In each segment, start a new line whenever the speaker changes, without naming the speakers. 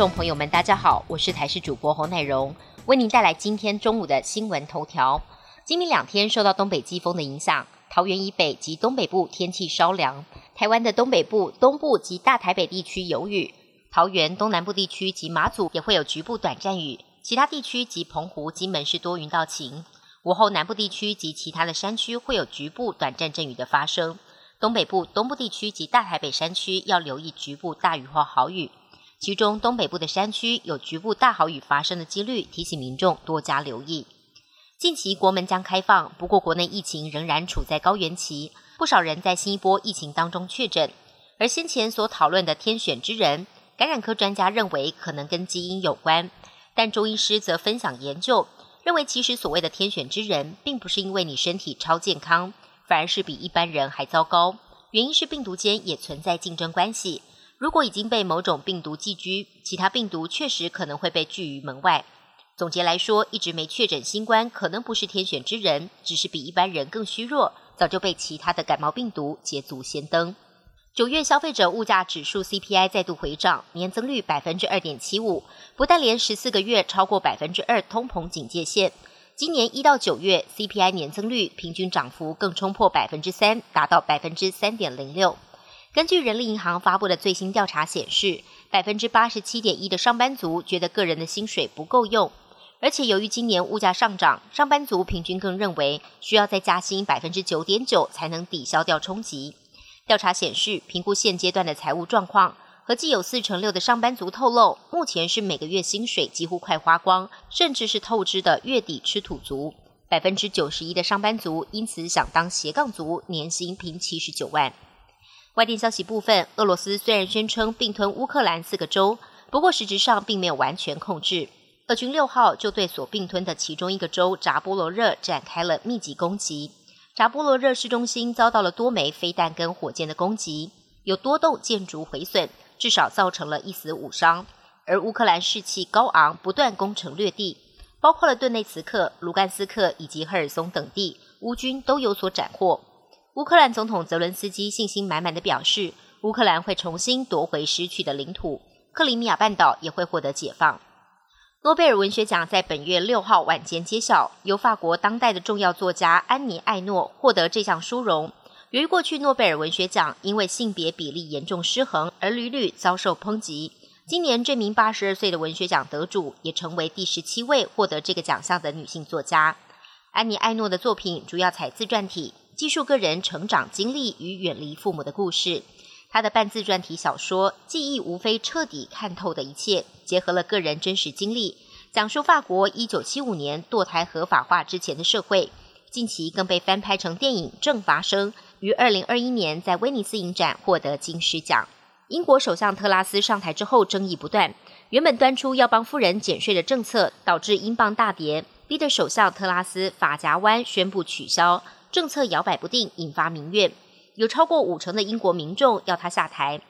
众朋友们，大家好，我是台视主播侯乃荣，为您带来今天中午的新闻头条。今明两天受到东北季风的影响，桃园以北及东北部天气稍凉，台湾的东北部、东部及大台北地区有雨，桃园东南部地区及马祖也会有局部短暂雨，其他地区及澎湖、金门是多云到晴。午后南部地区及其他的山区会有局部短暂阵雨的发生，东北部、东部地区及大台北山区要留意局部大雨或豪雨。其中东北部的山区有局部大豪雨发生的几率，提醒民众多加留意。近期国门将开放，不过国内疫情仍然处在高原期，不少人在新一波疫情当中确诊。而先前所讨论的天选之人，感染科专家认为可能跟基因有关，但中医师则分享研究，认为其实所谓的天选之人，并不是因为你身体超健康，反而是比一般人还糟糕。原因是病毒间也存在竞争关系。如果已经被某种病毒寄居，其他病毒确实可能会被拒于门外。总结来说，一直没确诊新冠，可能不是天选之人，只是比一般人更虚弱，早就被其他的感冒病毒捷足先登。九月消费者物价指数 CPI 再度回涨，年增率百分之二点七五，不但连十四个月超过百分之二通膨警戒线，今年一到九月 CPI 年增率平均涨幅更冲破百分之三，达到百分之三点零六。根据人力银行发布的最新调查显示，百分之八十七点一的上班族觉得个人的薪水不够用，而且由于今年物价上涨，上班族平均更认为需要再加薪百分之九点九才能抵消掉冲击。调查显示，评估现阶段的财务状况，合计有四成六的上班族透露，目前是每个月薪水几乎快花光，甚至是透支的月底吃土族。百分之九十一的上班族因此想当斜杠族，年薪平七十九万。外电消息部分，俄罗斯虽然宣称并吞乌克兰四个州，不过实质上并没有完全控制。俄军六号就对所并吞的其中一个州扎波罗热展开了密集攻击。扎波罗热市中心遭到了多枚飞弹跟火箭的攻击，有多栋建筑毁损，至少造成了一死五伤。而乌克兰士气高昂，不断攻城略地，包括了顿内茨克、卢甘斯克以及赫尔松等地，乌军都有所斩获。乌克兰总统泽伦斯基信心满满的表示，乌克兰会重新夺回失去的领土，克里米亚半岛也会获得解放。诺贝尔文学奖在本月六号晚间揭晓，由法国当代的重要作家安妮·艾诺获得这项殊荣。由于过去诺贝尔文学奖因为性别比例严重失衡而屡屡遭受抨击，今年这名八十二岁的文学奖得主也成为第十七位获得这个奖项的女性作家。安妮·艾诺的作品主要采自传体。记述个人成长经历与远离父母的故事。他的半自传体小说《记忆》无非彻底看透的一切，结合了个人真实经历，讲述法国一九七五年堕胎合法化之前的社会。近期更被翻拍成电影《正发生》，于二零二一年在威尼斯影展获得金狮奖。英国首相特拉斯上台之后，争议不断。原本端出要帮夫人减税的政策，导致英镑大跌，逼得首相特拉斯法夹湾宣布取消。政策摇摆不定，引发民怨，有超过五成的英国民众要他下台。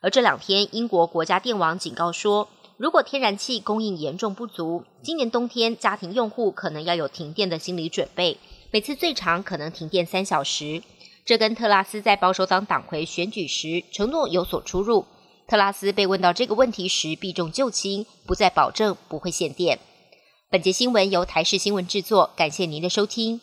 而这两天，英国国家电网警告说，如果天然气供应严重不足，今年冬天家庭用户可能要有停电的心理准备，每次最长可能停电三小时。这跟特拉斯在保守党党魁选举时承诺有所出入。特拉斯被问到这个问题时，避重就轻，不再保证不会限电。本节新闻由台视新闻制作，感谢您的收听。